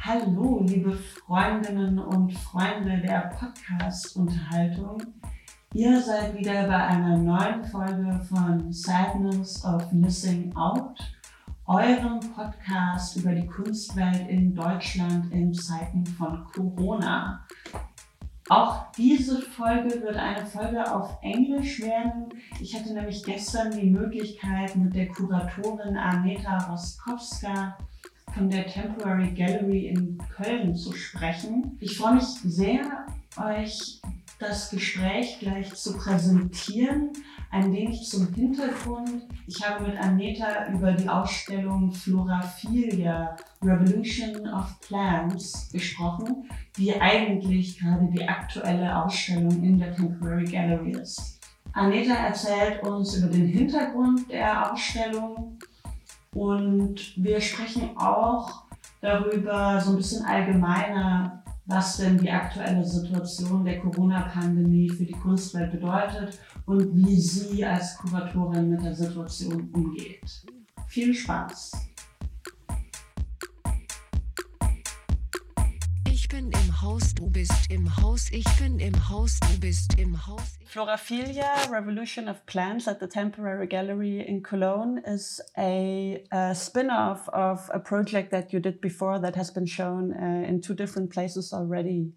Hallo, liebe Freundinnen und Freunde der Podcast-Unterhaltung. Ihr seid wieder bei einer neuen Folge von Sadness of Missing Out, eurem Podcast über die Kunstwelt in Deutschland in Zeiten von Corona. Auch diese Folge wird eine Folge auf Englisch werden. Ich hatte nämlich gestern die Möglichkeit, mit der Kuratorin Aneta Roskowska von der Temporary Gallery in Köln zu sprechen. Ich freue mich sehr, euch das Gespräch gleich zu präsentieren. Ein wenig zum Hintergrund. Ich habe mit Aneta über die Ausstellung Floraphilia Revolution of Plants gesprochen, die eigentlich gerade die aktuelle Ausstellung in der Temporary Gallery ist. Aneta erzählt uns über den Hintergrund der Ausstellung und wir sprechen auch darüber so ein bisschen allgemeiner, was denn die aktuelle Situation der Corona-Pandemie für die Kunstwelt bedeutet und wie sie als Kuratorin mit der Situation umgeht. Viel Spaß! Ich bin im Haus, du bist im Haus, ich bin im Haus, du bist im Haus. Floraphilia, Revolution of Plants at the Temporary Gallery in Cologne is a, a spin-off of a project that you did before that has been shown uh, in two different places already.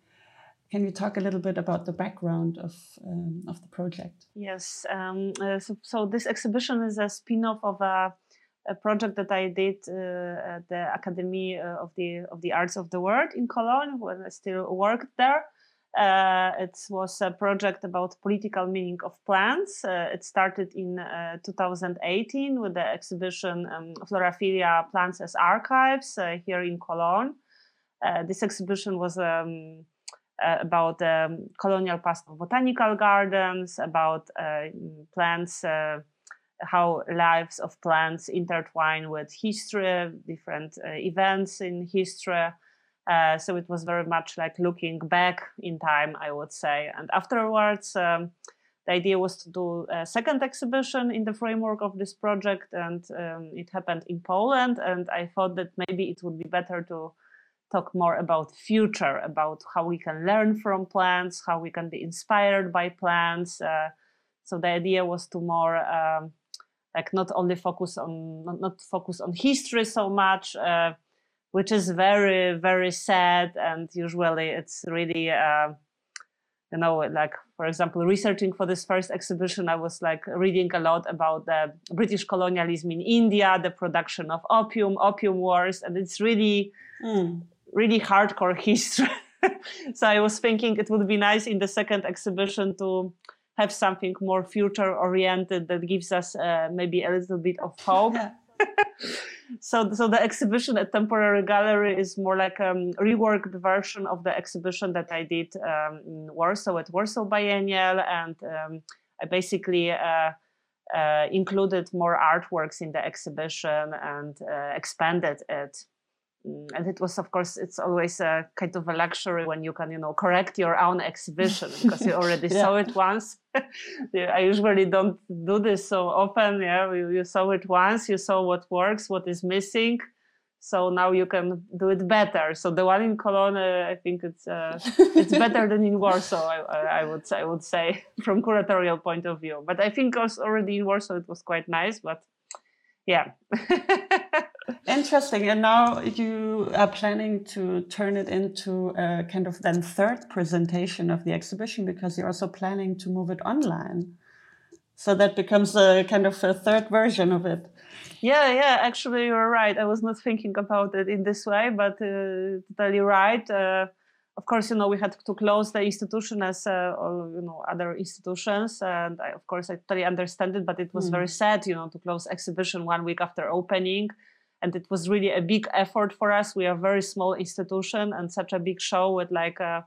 Can you talk a little bit about the background of um, of the project? Yes. Um, uh, so, so, this exhibition is a spin-off of a a project that I did uh, at the Academy uh, of the of the Arts of the World in Cologne when I still worked there. Uh, it was a project about political meaning of plants. Uh, it started in uh, 2018 with the exhibition um, Floraphilia Plants as Archives uh, here in Cologne. this exhibition was um, about um, colonial past of botanical gardens, about plants how lives of plants intertwine with history, different uh, events in history. Uh, so it was very much like looking back in time, I would say. And afterwards, um, the idea was to do a second exhibition in the framework of this project, and um, it happened in Poland. And I thought that maybe it would be better to talk more about future, about how we can learn from plants, how we can be inspired by plants. Uh, so the idea was to more um, like not only focus on not, not focus on history so much uh, which is very very sad and usually it's really uh, you know like for example researching for this first exhibition i was like reading a lot about the british colonialism in india the production of opium opium wars and it's really mm. really hardcore history so i was thinking it would be nice in the second exhibition to have something more future oriented that gives us uh, maybe a little bit of hope. so, so the exhibition at Temporary Gallery is more like a um, reworked version of the exhibition that I did um, in Warsaw at Warsaw Biennial, and um, I basically uh, uh, included more artworks in the exhibition and uh, expanded it. Mm, and it was of course it's always a kind of a luxury when you can you know correct your own exhibition because you already yeah. saw it once. I usually don't do this so often. Yeah you, you, saw it once you saw what works what is missing. So now you can do it better. So the one in cologne uh, i think it's uh, it's better than in warsaw I, I, would i would say from curatorial point of view. But i think also already in warsaw it was quite nice but yeah Interesting. And now you are planning to turn it into a kind of then third presentation of the exhibition because you're also planning to move it online. So that becomes a kind of a third version of it. Yeah, yeah, actually, you're right. I was not thinking about it in this way, but uh, totally right. Uh, of course, you know, we had to close the institution as uh, all, you know, other institutions. And I, of course, I totally understand it, but it was mm. very sad, you know, to close exhibition one week after opening and it was really a big effort for us. We are a very small institution and such a big show with like uh,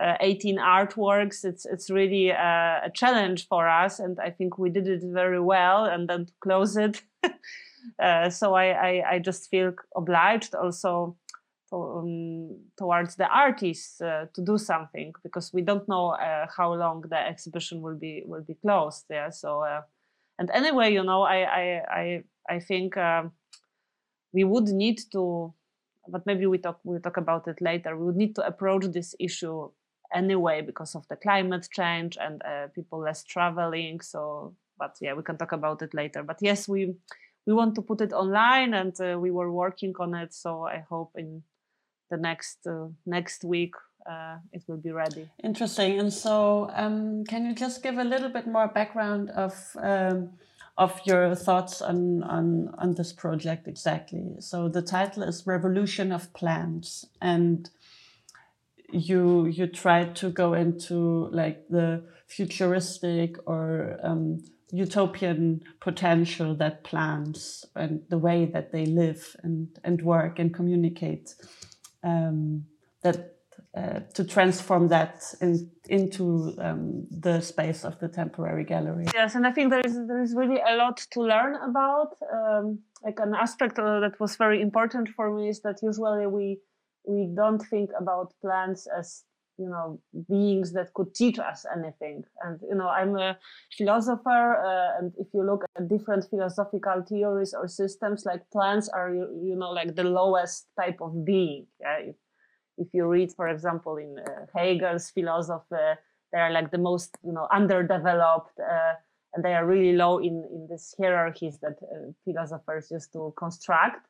uh, 18 artworks. It's it's really uh, a challenge for us, and I think we did it very well. And then to close it, uh, so I, I, I just feel obliged also. Um, towards the artists uh, to do something because we don't know uh, how long the exhibition will be will be closed. Yeah. So and anyway, you know, I I I, I think. Um, we would need to, but maybe we talk we'll talk about it later. We would need to approach this issue anyway because of the climate change and uh, people less traveling. So, but yeah, we can talk about it later. But yes, we we want to put it online, and uh, we were working on it. So I hope in the next uh, next week uh, it will be ready. Interesting. And so, um, can you just give a little bit more background of um, of your thoughts on, on on this project exactly? So the title is Revolution of Plants, and you you try to go into like the futuristic or um, utopian potential that plants and the way that they live and and work and communicate um, that uh, to transform that in, into um, the space of the temporary gallery. Yes, and I think there is there is really a lot to learn about. Um, like an aspect uh, that was very important for me is that usually we we don't think about plants as you know beings that could teach us anything and you know i'm a philosopher uh, and if you look at different philosophical theories or systems like plants are you, you know like the lowest type of being? If, you read for example in uh, hegel's philosophy they are like the most you know underdeveloped uh, and they are really low in in these hierarchies that uh, philosophers used to construct.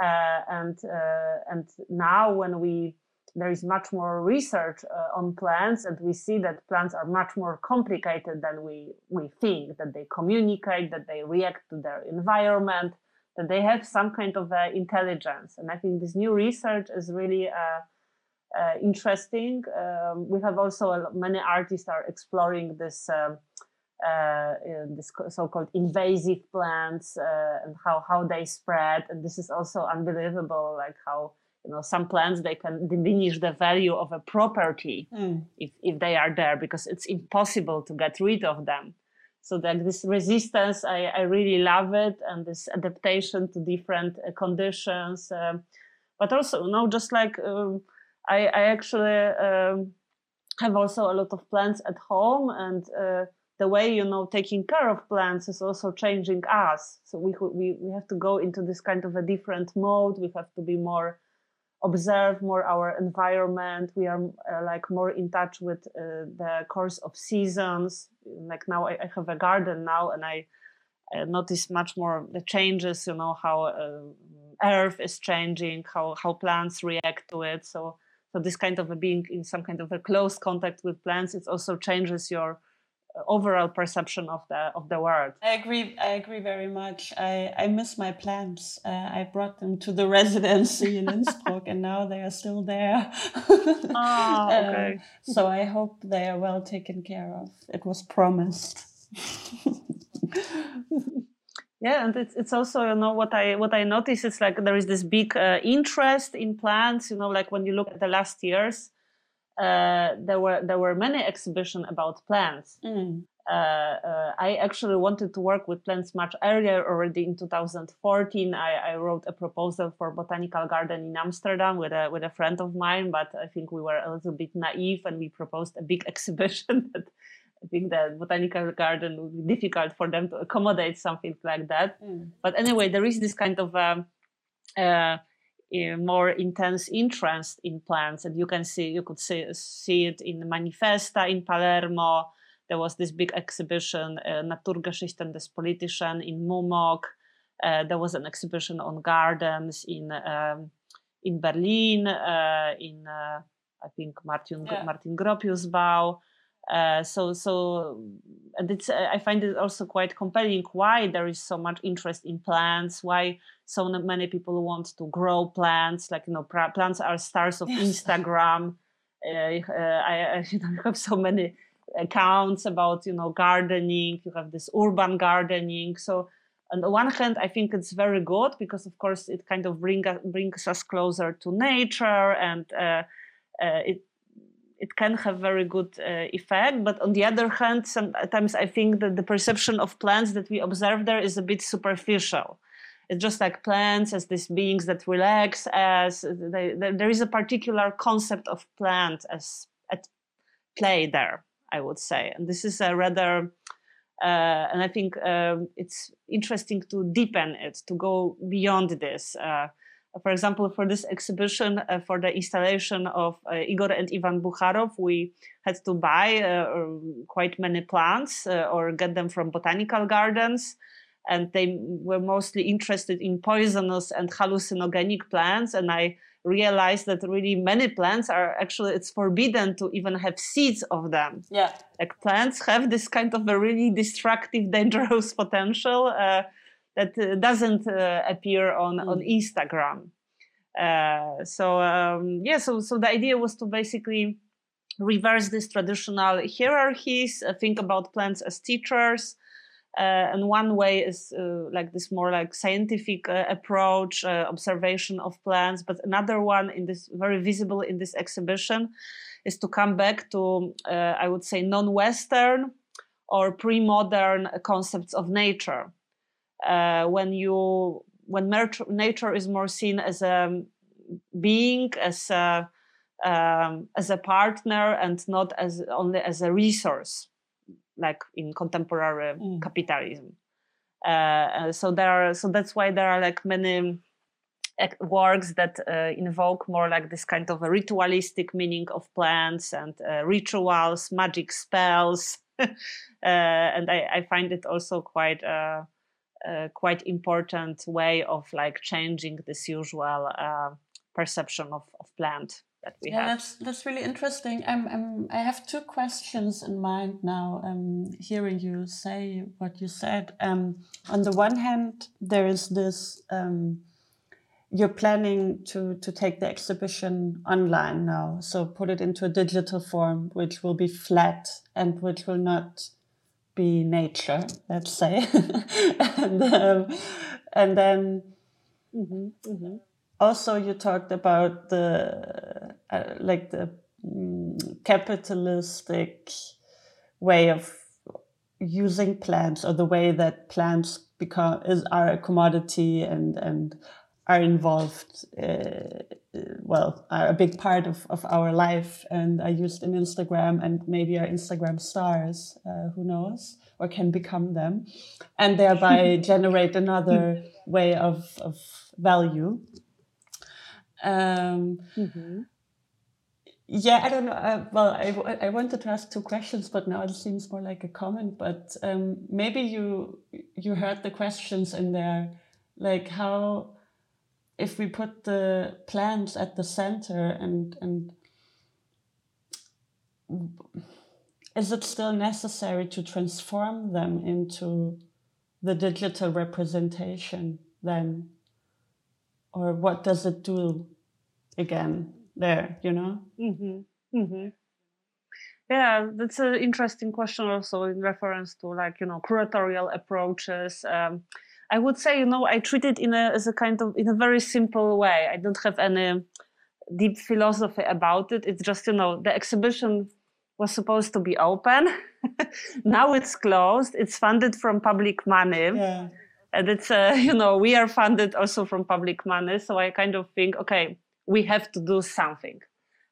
Uh, and uh, and now when we there is much more research uh, on plants and we see that plants are much more complicated than we we think that they communicate that they react to their environment that they have some kind of intelligence. And i think this new research is really interesting. Um, we have also many artists are exploring this um, uh, this so-called invasive plants uh, and how how they spread. And this is also unbelievable like how you know some plants they can diminish the value of a property mm. if, if they are there because it's impossible to get rid of them. So that this resistance I, I really love it and this adaptation to different uh, conditions um, but also you know just like um, I, I actually um, have also a lot of plants at home and uh, the way you know taking care of plants is also changing us. So we we, we have to go into this kind of a different mode. We have to be more observe more our environment. We are uh, like more in touch with uh, the course of seasons. Like now I, I, have a garden now and i notice much more the changes you know how uh, earth is changing how how plants react to it. So so this kind of a being in some kind of a close contact with plants it also changes your overall perception of the of the world. I agree. I agree very much. I I miss my plants. Uh, I brought them to the residency in Innsbruck, and now they are still there. oh, okay. Um, so I hope they are well taken care of. It was promised. yeah and it's, it's also you know what i what i notice is like there is this big uh, interest in plants you know like when you look at the last years uh, there were there were many exhibitions about plants. Mm. Uh, uh, I actually wanted to work with plants much earlier. Already in 2014, I, I, wrote a proposal for botanical garden in Amsterdam with a with a friend of mine. But I think we were a little bit naive, and we proposed a big exhibition that. I think the botanical garden would be difficult for them to accommodate something like that. Mm. But anyway, there is this kind of um, uh, more intense interest in plants and you can see you could see, see it in the manifesta in palermo there was this big exhibition uh, naturgeschichten des politischen in mumok uh, there was an exhibition on gardens in um, in berlin uh, in uh, i think martin yeah. martin gropiusbau uh, so so and it's uh, i find it also quite compelling why there is so much interest in plants why so many people want to grow plants like you know plants are stars of yes. instagram. Uh, uh I, I you have so many accounts about you know gardening. You have this urban gardening. So on the one hand i think it's very good because of course it kind of bring, brings us closer to nature and uh, it it can have very good uh, effect but on the other hand sometimes i think that the perception of plants that we observe there is a bit superficial it's just like plants as these beings that relax as they, there is a particular concept of plant as at play there i would say and this is a rather Uh, and I think um, it's interesting to deepen it, to go beyond this. Uh, for example, for this exhibition, uh, for the installation of uh, Igor and Ivan Buharov, we had to buy uh, quite many plants uh, or get them from botanical gardens. And they were mostly interested in poisonous and hallucinogenic plants. And I realized that really many plants are actually, it's forbidden to even have seeds of them. Yeah. Like plants have this kind of a really destructive, dangerous potential uh, that uh, doesn't uh, appear on, mm. on Instagram. Uh, so um, yeah, so so the idea was to basically reverse these traditional hierarchies, think about plants as teachers. Uh, and one way is uh, like this more like scientific uh, approach, observation of plants. But another one in this very visible in this exhibition is to come back to, I would say, non-Western or pre-modern concepts of nature. When you when nature is more seen as a being, as a um, as a partner, and not as only as a resource, like in contemporary mm. capitalism. Uh, uh, so there are, so that's why there are like many works that uh, invoke more like this kind of a ritualistic meaning of plants and uh, rituals, magic spells, uh, and I, I, find it also quite uh, a quite important way of like changing this usual uh, perception of, of plant that we yeah, have. that's that's really interesting. I'm, I'm I have two questions in mind now. Um, hearing you say what you said. Um, on the one hand, there is this. Um, you're planning to to take the exhibition online now, so put it into a digital form, which will be flat and which will not be nature, let's say, and, um, and then mm-hmm, mm-hmm. also you talked about the uh, like the um, capitalistic way of using plants or the way that plants become is are a commodity and and are involved uh, well are a big part of, of our life and are used in instagram and maybe are instagram stars uh, who knows or can become them and thereby generate another way of, of value um, mm-hmm. yeah i don't know uh, well I, I wanted to ask two questions but now it seems more like a comment but um, maybe you you heard the questions in there like how if we put the plants at the center and and is it still necessary to transform them into the digital representation then or what does it do again there you know mm-hmm. Mm-hmm. yeah that's an interesting question also in reference to like you know curatorial approaches um, I would say, you know, I treat it in a as a kind of in a very simple way. I don't have any deep philosophy about it. It's just, you know, the exhibition was supposed to be open. now it's closed. It's funded from public money. Yeah. And it's, uh, you know, we are funded also from public money. So I kind of think, okay, we have to do something.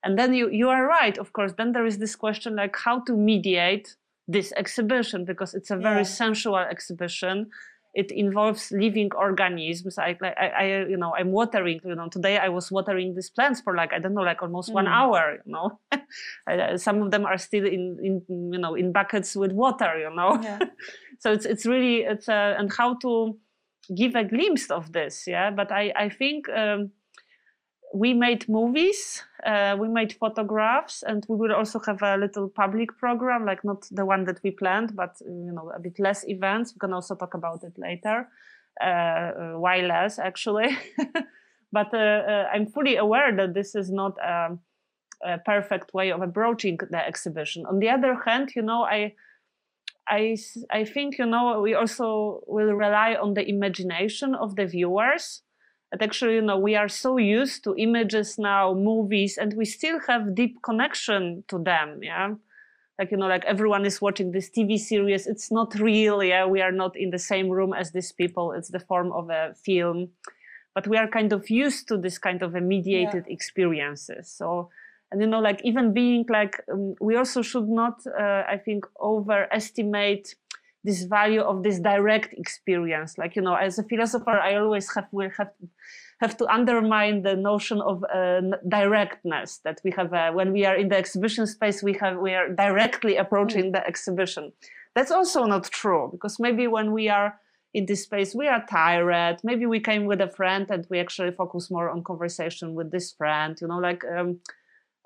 And then you, you are right, of course. Then there is this question like how to mediate this exhibition because it's a very yeah. sensual exhibition it involves living organisms. I, I, I, you know, I'm watering. You know, today I was watering these plants for like I don't know, like almost mm. one hour. You know, some of them are still in, in, you know, in buckets with water. You know, yeah. so it's it's really it's uh, and how to give a glimpse of this. Yeah, but I I think. Um, we made movies, uh, we made photographs, and we will also have a little public program, like not the one that we planned, but you know a bit less events. We can also talk about it later. Uh, uh why less, actually? but uh, uh, I'm fully aware that this is not a, a, perfect way of approaching the exhibition. On the other hand, you know, I. I, I think you know we also will rely on the imagination of the viewers but actually you know we are so used to images now movies and we still have deep connection to them yeah? Like you know like everyone is watching this tv series. It's not real yeah? We are not in the same room as these people. It's the form of a film. But we are kind of used to this kind of a mediated yeah. experiences. So and you know like even being like um, we also should not uh, i think overestimate this value of this direct experience. Like you know, as a philosopher, I always have will have have to undermine the notion of uh, directness that we have uh, when we are in the exhibition space. We have we are directly approaching the exhibition. That's also not true because maybe when we are in this space we are tired maybe we came with a friend and we actually focus more on conversation with this friend you know like um,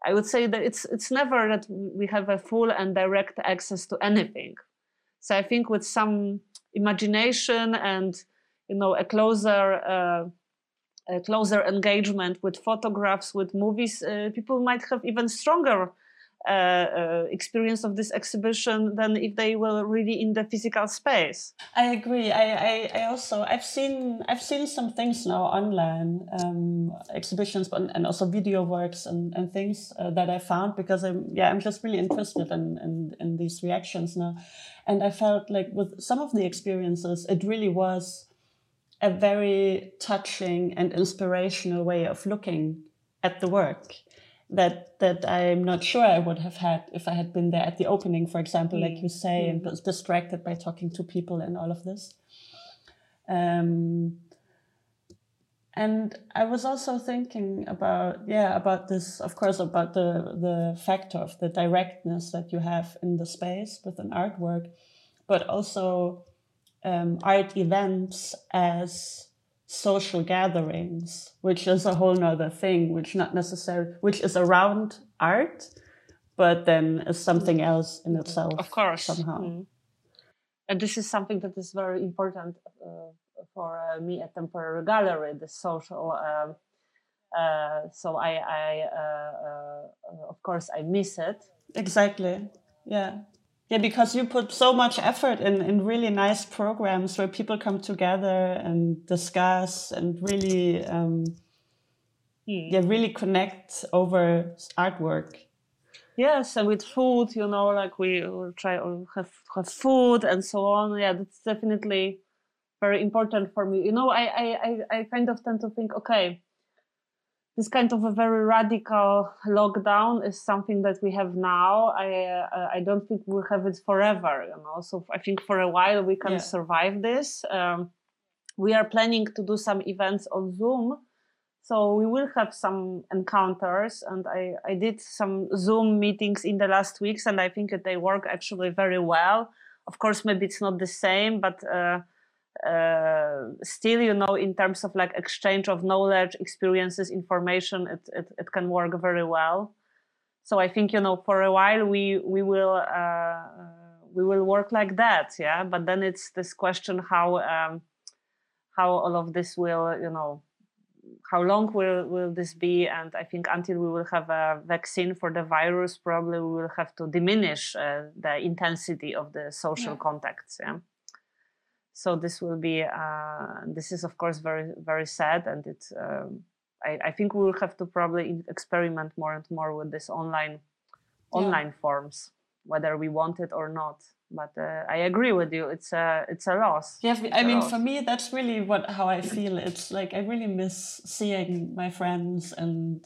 i would say that it's it's never that we have a full and direct access to anything so i think with some imagination and you know a closer uh, a closer engagement with photographs with movies uh, people might have even stronger uh, uh, experience of this exhibition than if they were really in the physical space. I agree. I, I, I also I've seen I've seen some things now online um, exhibitions, but and also video works and, and things uh, that I found because I'm yeah I'm just really interested in, in in these reactions now, and I felt like with some of the experiences it really was a very touching and inspirational way of looking at the work that that I'm not sure I would have had if I had been there at the opening, for example, mm. like you say, mm. and was distracted by talking to people and all of this. Um, and I was also thinking about yeah about this, of course, about the the factor of the directness that you have in the space with an artwork, but also um, art events as social gatherings, which is a whole nother thing, which not necessarily, which is around art, but then is something else in itself. Of course, somehow. Mm. And this is something that is very important uh, for uh, me at Temporary Gallery, the social. Um, uh, so I, I uh, uh, of course, I miss it. Exactly. Yeah. Yeah, because you put so much effort in, in really nice programs where people come together and discuss and really, um, yeah, really connect over artwork. Yes, and with food, you know, like we try to have, have food and so on. Yeah, that's definitely very important for me. You know, I, I, I kind of tend to think, okay, this kind of a very radical lockdown is something that we have now. I uh, I don't think we'll have it forever. You know, so I think for a while we can yeah. survive this. Um, we are planning to do some events on Zoom, so we will have some encounters. And I I did some Zoom meetings in the last weeks, and I think that they work actually very well. Of course, maybe it's not the same, but uh, uh, still you know in terms of like exchange of knowledge experiences information it, it, it can work very well. So i think you know for a while we we will uh, we will work like that yeah? But then it's this question how um, how all of this will you know how long will, will this be? And i think until we will have a vaccine for the virus probably we will have to diminish uh, the intensity of the social yeah. contacts yeah so this will be uh, this is of course very very sad and it's um, I, I, think we will have to probably experiment more and more with this online yeah. online forms whether we want it or not but uh, I agree with you. It's a it's a loss. Yeah, I mean, loss. for me, that's really what how I feel. It's like I really miss seeing my friends and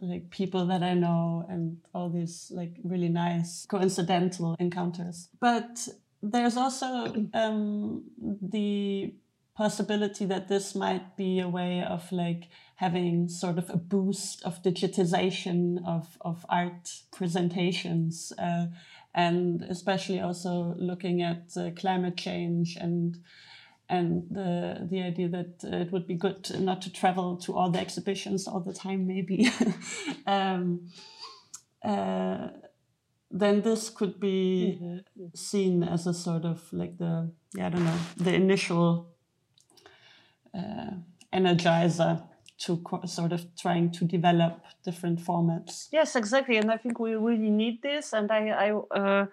like people that I know and all these like really nice coincidental encounters. But there's also um, the possibility that this might be a way of like having sort of a boost of digitization of, of art presentations uh, and especially also looking at uh, climate change and and the the idea that uh, it would be good to, not to travel to all the exhibitions all the time maybe. Um, uh, then this could be mm-hmm, mm-hmm. seen as a sort of like the yeah, I don't know the initial uh, energizer to co- sort of trying to develop different formats. Yes, exactly, and I think we really need this. And I, I uh,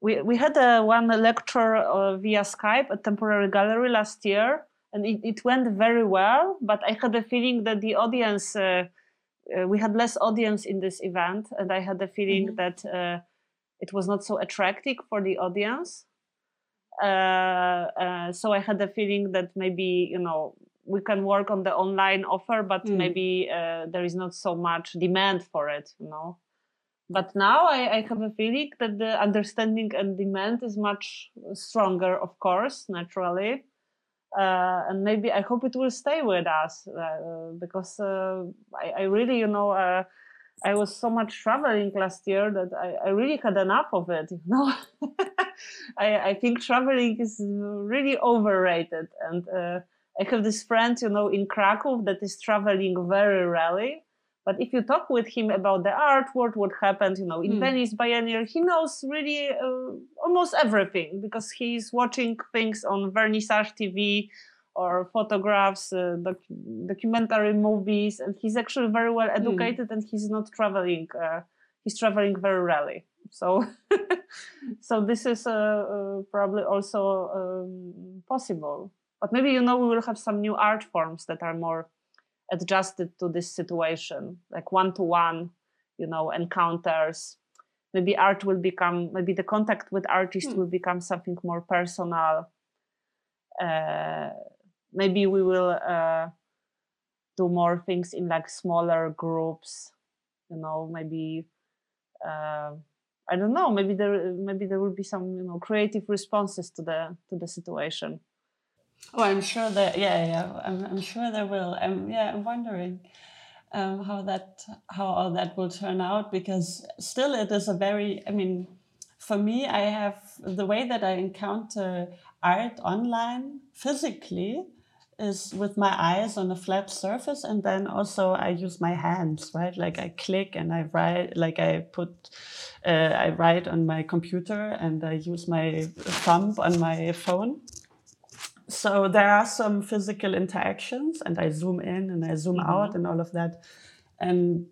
we we had a one lecture uh, via Skype at Temporary Gallery last year, and it, it went very well. But I had a feeling that the audience uh, we had less audience in this event, and I had the feeling mm-hmm. that uh, it was not so attractive for the audience. Uh, uh, so I had the feeling that maybe you know we can work on the online offer, but mm. maybe uh, there is not so much demand for it. You know, but now I, I, have a feeling that the understanding and demand is much stronger, of course, naturally. Uh, and maybe I hope it will stay with us uh, because uh, I, I, really, you know, uh, I was so much traveling last year that I, I really had enough of it. You know, I, I, think traveling is really overrated, and uh, I have this friend, you know, in Krakow that is traveling very rarely but if you talk with him about the artwork, what happened, you know, in mm. Venice Biennial, he knows really uh, almost everything because he's watching things on Vernissage TV or photographs, uh, doc- documentary movies, and he's actually very well hmm. educated mm. and he's not traveling. Uh, he's traveling very rarely. So, so this is uh, uh, probably also um, possible. But maybe you know we will have some new art forms that are more adjusted to this situation, like one to one, you know, encounters. Maybe art will become, maybe the contact with artists hmm. will become something more personal. Uh, maybe we will uh, do more things in like smaller groups, you know, maybe. Uh, I don't know. Maybe there, maybe there will be some, you know, creative responses to the to the situation. Oh, I'm sure that yeah, yeah. I'm, I'm sure there will. I'm yeah. I'm wondering um, how that how all that will turn out because still it is a very. I mean, for me, I have the way that I encounter art online physically is with my eyes on a flat surface and then also i use my hands right like i click and i write like i put uh, i write on my computer and i use my thumb on my phone so there are some physical interactions and i zoom in and i zoom mm-hmm. out and all of that and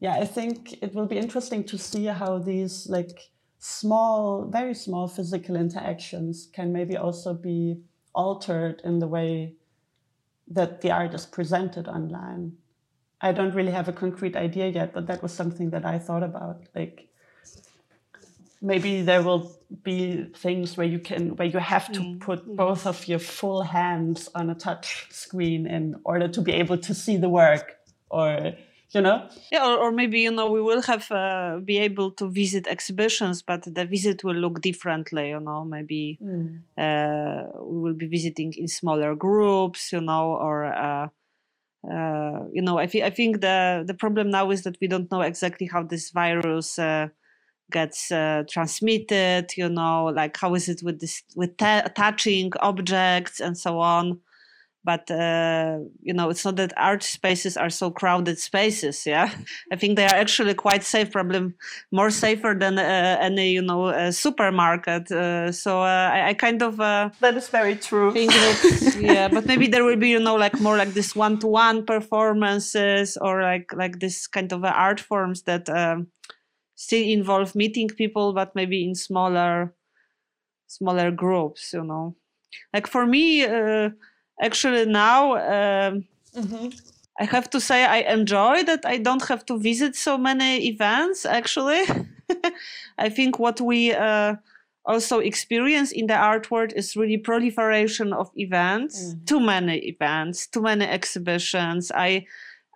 yeah i think it will be interesting to see how these like small very small physical interactions can maybe also be altered in the way that the art is presented online i don't really have a concrete idea yet but that was something that i thought about like maybe there will be things where you can where you have to mm. put both of your full hands on a touch screen in order to be able to see the work or you know yeah or, or maybe you know we will have uh, be able to visit exhibitions but the visit will look differently you know maybe mm. uh, we will be visiting in smaller groups you know or uh, uh you know I, th- I think the the problem now is that we don't know exactly how this virus uh, gets uh, transmitted you know like how is it with this with t- touching objects and so on. But uh, you know it's not that art spaces are so crowded spaces yeah? I think they are actually quite safe probably more safer than uh, any you know supermarket uh, so uh, I, I, kind of uh, that is very true. that, yeah but maybe there will be you know like more like this one-to-one performances or like like this kind of art forms that um, still involve meeting people but maybe in smaller smaller groups you know like for me uh, actually now um, mm-hmm. i have to say i enjoy that i don't have to visit so many events actually i think what we uh, also experience in the art world is really proliferation of events mm-hmm. too many events too many exhibitions i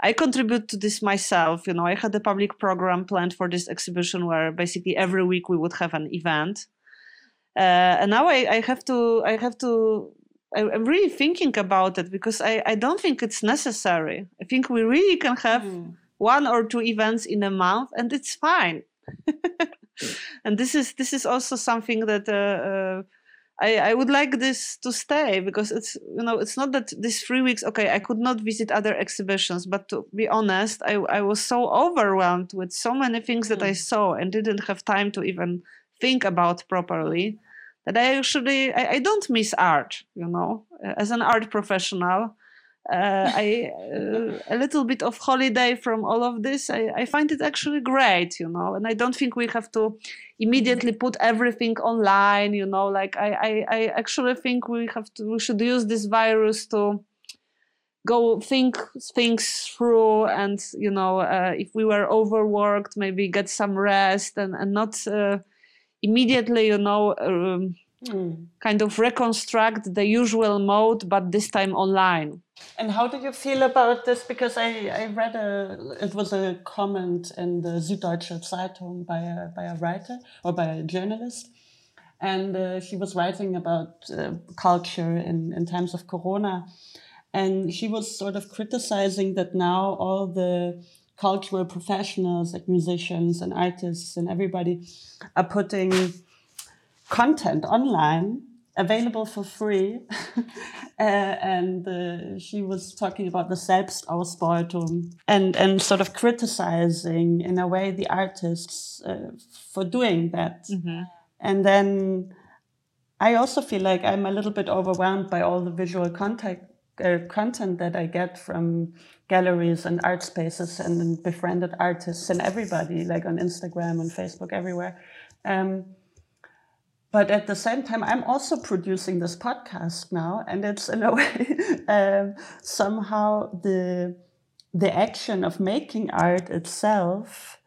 I contribute to this myself. You know, I had a public program planned for this exhibition where basically every week we would have an event. Uh, and now I, I, have to, I have to, I, am really thinking about it because I, I don't think it's necessary. I think we really can have mm. one or two events in a month and it's fine. and this is, this is also something that, uh, uh, I, I would like this to stay because it's you know it's not that these three weeks okay I could not visit other exhibitions but to be honest I, I was so overwhelmed with so many things that mm. I saw and didn't have time to even think about properly that I actually I, I don't miss art you know as an art professional uh, I uh, a little bit of holiday from all of this. I, I, find it actually great, you know, and I don't think we have to immediately put everything online, you know. Like I, I, I actually think we have to we should use this virus to go think things through and you know uh, if we were overworked maybe get some rest and, and not uh, immediately you know um, mm. kind of reconstruct the usual mode, but this time online. And how do you feel about this? Because I, I read a, it was a comment in the Süddeutsche Zeitung by a, by a writer or by a journalist. And uh, she was writing about uh, culture in, in times of Corona. And she was sort of criticizing that now all the cultural professionals, like musicians and artists and everybody, are putting content online available for free. uh, and uh, she was talking about the Selbstausbeutung and, and sort of criticizing, in a way, the artists uh, for doing that. Mm-hmm. And then I also feel like I'm a little bit overwhelmed by all the visual contact, uh, content that I get from galleries and art spaces and befriended artists and everybody, like on Instagram and Facebook, everywhere. Um, but at the same time, I'm also producing this podcast now, and it's in a way um, somehow the the action of making art itself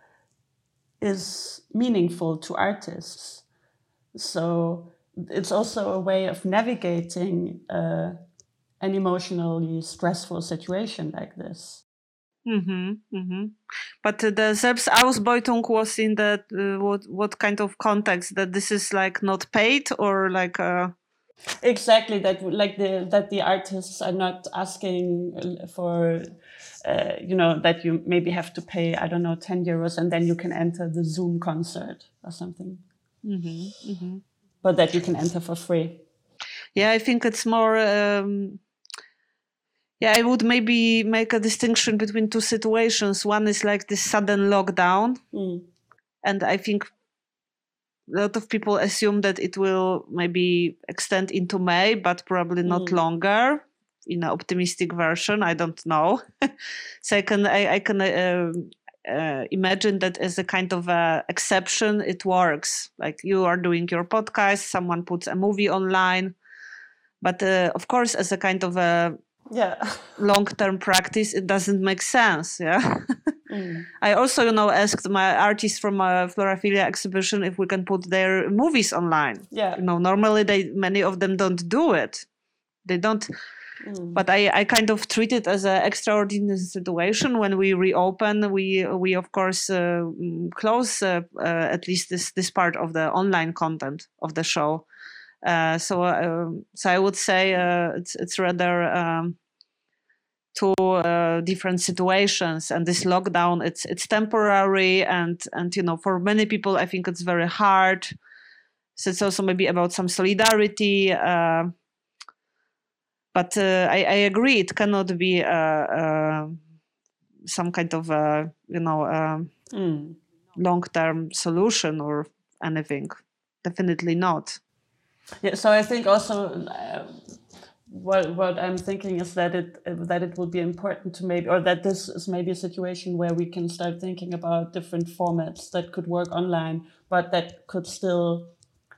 is meaningful to artists. So it's also a way of navigating uh, an emotionally stressful situation like this. Mm-hmm, mm-hmm. But the Selbstausbeutung was in that uh, what what kind of context that this is like not paid or like uh... exactly that like the that the artists are not asking for uh, you know that you maybe have to pay I don't know ten euros and then you can enter the Zoom concert or something. Mm-hmm, mm-hmm. but that you can enter for free. Yeah, I think it's more. Um yeah, I would maybe make a distinction between two situations. One is like this sudden lockdown. Mm. And I think a lot of people assume that it will maybe extend into May, but probably not mm. longer in an optimistic version. I don't know. Second, I, I can uh, uh, imagine that as a kind of a exception, it works. Like you are doing your podcast, someone puts a movie online. But uh, of course, as a kind of a yeah. long-term practice it doesn't make sense yeah. Mm. i also you know asked my artists from a floraphilia exhibition if we can put their movies online. Yeah. You know normally they many of them don't do it. They don't. Mm. but i i kind of treat it as an extraordinary situation. When we reopen we we of course uh, mm, close uh, uh, at least this this part of the online content of the show. Uh, so, uh, so I would say uh, it's it's rather um, two uh, different situations, and this lockdown it's it's temporary, and and you know for many people I think it's very hard. So it's also maybe about some solidarity. Uh, but I, I, agree, it cannot be some kind of you know mm. long-term solution or anything. Definitely not. Yeah, so I think also uh, what what I'm thinking is that it that it will be important to maybe or that this is maybe a situation where we can start thinking about different formats that could work online, but that could still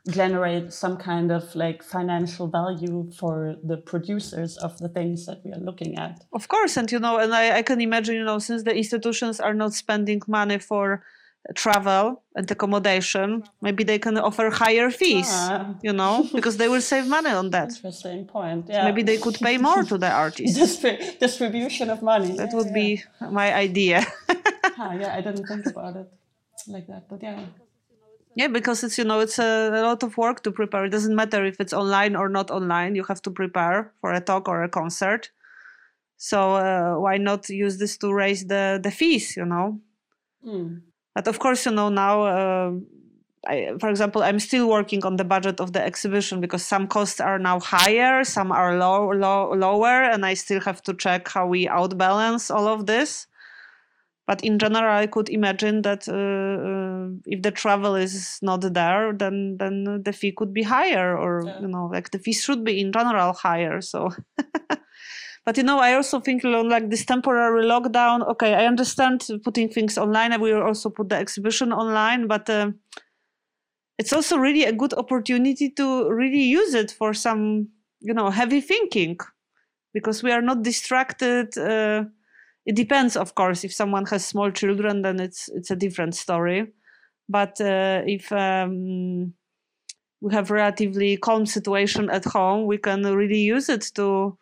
generate some kind of like financial value for the producers of the things that we are looking at. Of course, and you know, and I, I can imagine, you know, since the institutions are not spending money for travel and accommodation, maybe they can offer higher fees, ah. you know, because they will save money on that. Interesting point. Yeah. maybe they could pay more to the artists. Distri- distribution of money. That yeah, would yeah. be my idea. ah, yeah, I didn't think about it like that, but yeah. Yeah, because it's you know it's a, a, lot of work to prepare. It doesn't matter if it's online or not online. You have to prepare for a talk or a concert. So uh, why not use this to raise the the fees? You know. Mm. But of course, you know, now, uh, I, for example, I'm still working on the budget of the exhibition because some costs are now higher, some are low, low, lower, and I still have to check how we outbalance all of this. But in general, I could imagine that uh, uh, if the travel is not there, then then the fee could be higher, or yeah. you know, like the fee should be in general higher. So But you know, I also think like this temporary lockdown. Okay, I understand putting things online. We will also put the exhibition online, but uh, it's also really a good opportunity to really use it for some, you know, heavy thinking, because we are not distracted. Uh, it depends, of course. If someone has small children, then it's it's a different story. But uh, if um, we have relatively calm situation at home, we can really use it to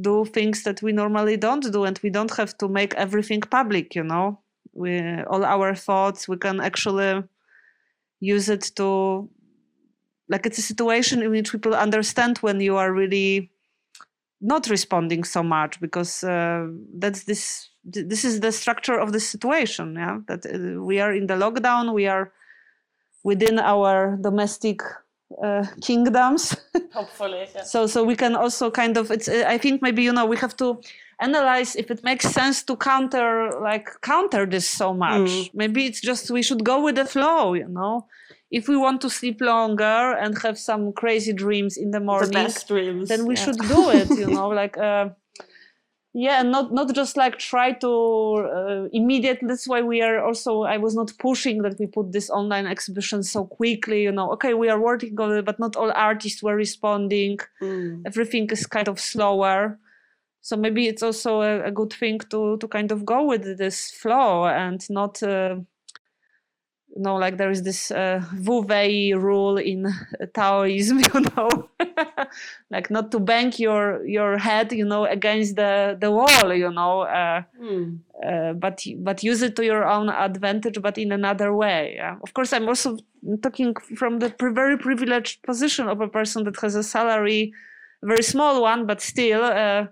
do things that we normally don't do, and we don't have to make everything public. You know, we all our thoughts we can actually use it to like it's a situation in which people understand when you are really not responding so much because uh, that's this this is the structure of the situation yeah that uh, we are in the lockdown we are within our domestic uh, kingdoms hopefully yeah. so so we can also kind of it's i think maybe you know we have to analyze if it makes sense to counter like counter this so much mm. maybe it's just we should go with the flow you know if we want to sleep longer and have some crazy dreams in the morning the dreams, then we yeah. should do it you know like uh, yeah not not just like try to uh, immediately that's why we are also i was not pushing that we put this online exhibition so quickly you know. Okay we are working on it but not all artists were responding. Mm. everything is kind of slower. So maybe it's also a, a, good thing to to kind of go with this flow and not uh, you know, like there is this uh, Wu Wei rule in Taoism, you know, like not to bang your your head, you know, against the the wall, you know, uh, mm. uh, but but use it to your own advantage, but in another way. Yeah? Of course, I'm also talking from the very privileged position of a person that has a salary, a very small one, but still. Uh,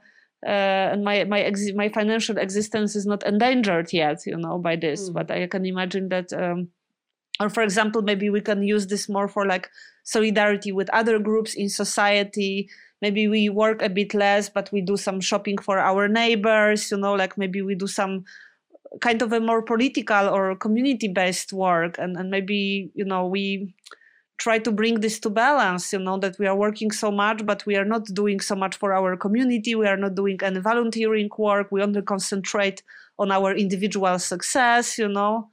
uh, and my my my financial existence is not endangered yet, you know, by this. Mm. But I can imagine that um, or for example maybe we can use this more for like solidarity with other groups in society. Maybe we work a bit less but we do some shopping for our neighbors you know like maybe we do some uh, kind of a more political or community based work. And, and maybe you know we try to bring this to balance you know that we are working so much but we are not doing so much for our community. We are not doing any volunteering work. We only concentrate on our individual success you know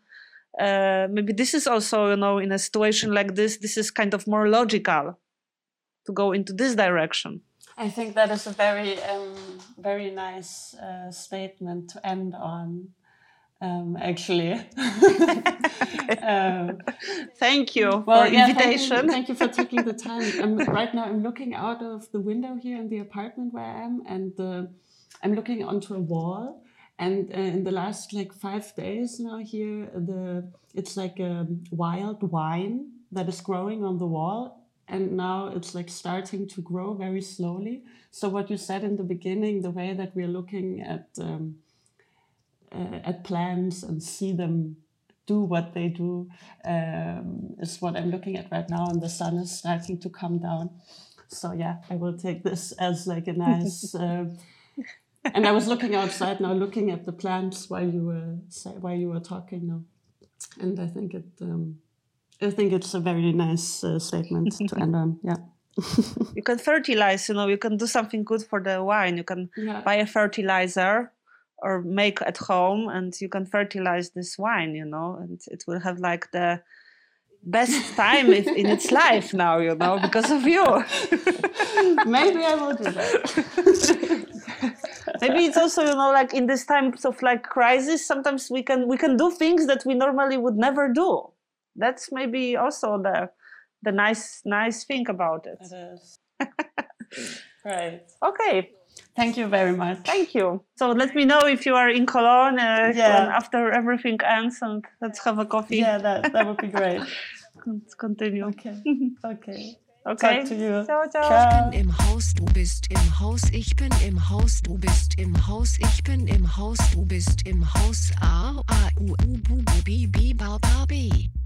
uh, maybe this is also you know in a situation like this this is kind of more logical to go into this direction. I think that is a very um, very nice uh, statement to end on um, actually. Um, thank you well, for yeah, invitation thank you, thank you, for taking the time. I'm, right now i'm looking out of the window here in the apartment where i am and the, i'm looking onto a wall and uh, in the last like five days now here the it's like a wild wine that is growing on the wall. And now it's like starting to grow very slowly. So what you said in the beginning the way that we're looking at um, uh, at plants and see them do what they do um, is what i'm looking at right now. And the sun is starting to come down. So yeah i will take this as like a nice uh, and I was looking outside now, looking at the plants while you were while you were talking now, and I think it. Um, I think it's a very nice uh, statement to end on. Yeah. you can fertilize. You know, you can do something good for the wine. You can yeah. buy a fertilizer or make at home, and you can fertilize this wine. You know, and it will have like the best time in its life now. You know, because of you. Maybe I will do that maybe it's also you know like in this times of like crisis sometimes we can we can do things that we normally would never do. That's maybe also the the nice nice thing about it. It is. Right. Okay. Thank you very much. Thank you. So let me know if you are in cologne uh, yeah. after everything ends and let's have a coffee. Yeah that, that would be great. Let's continue. Okay. Okay Okay. Ciao, ciao. Ich bin im Haus, du bist im Haus, ich bin im Haus, du bist im Haus, ich bin im Haus, du bist im Haus. A, A, U, U, B, B, B, B, B.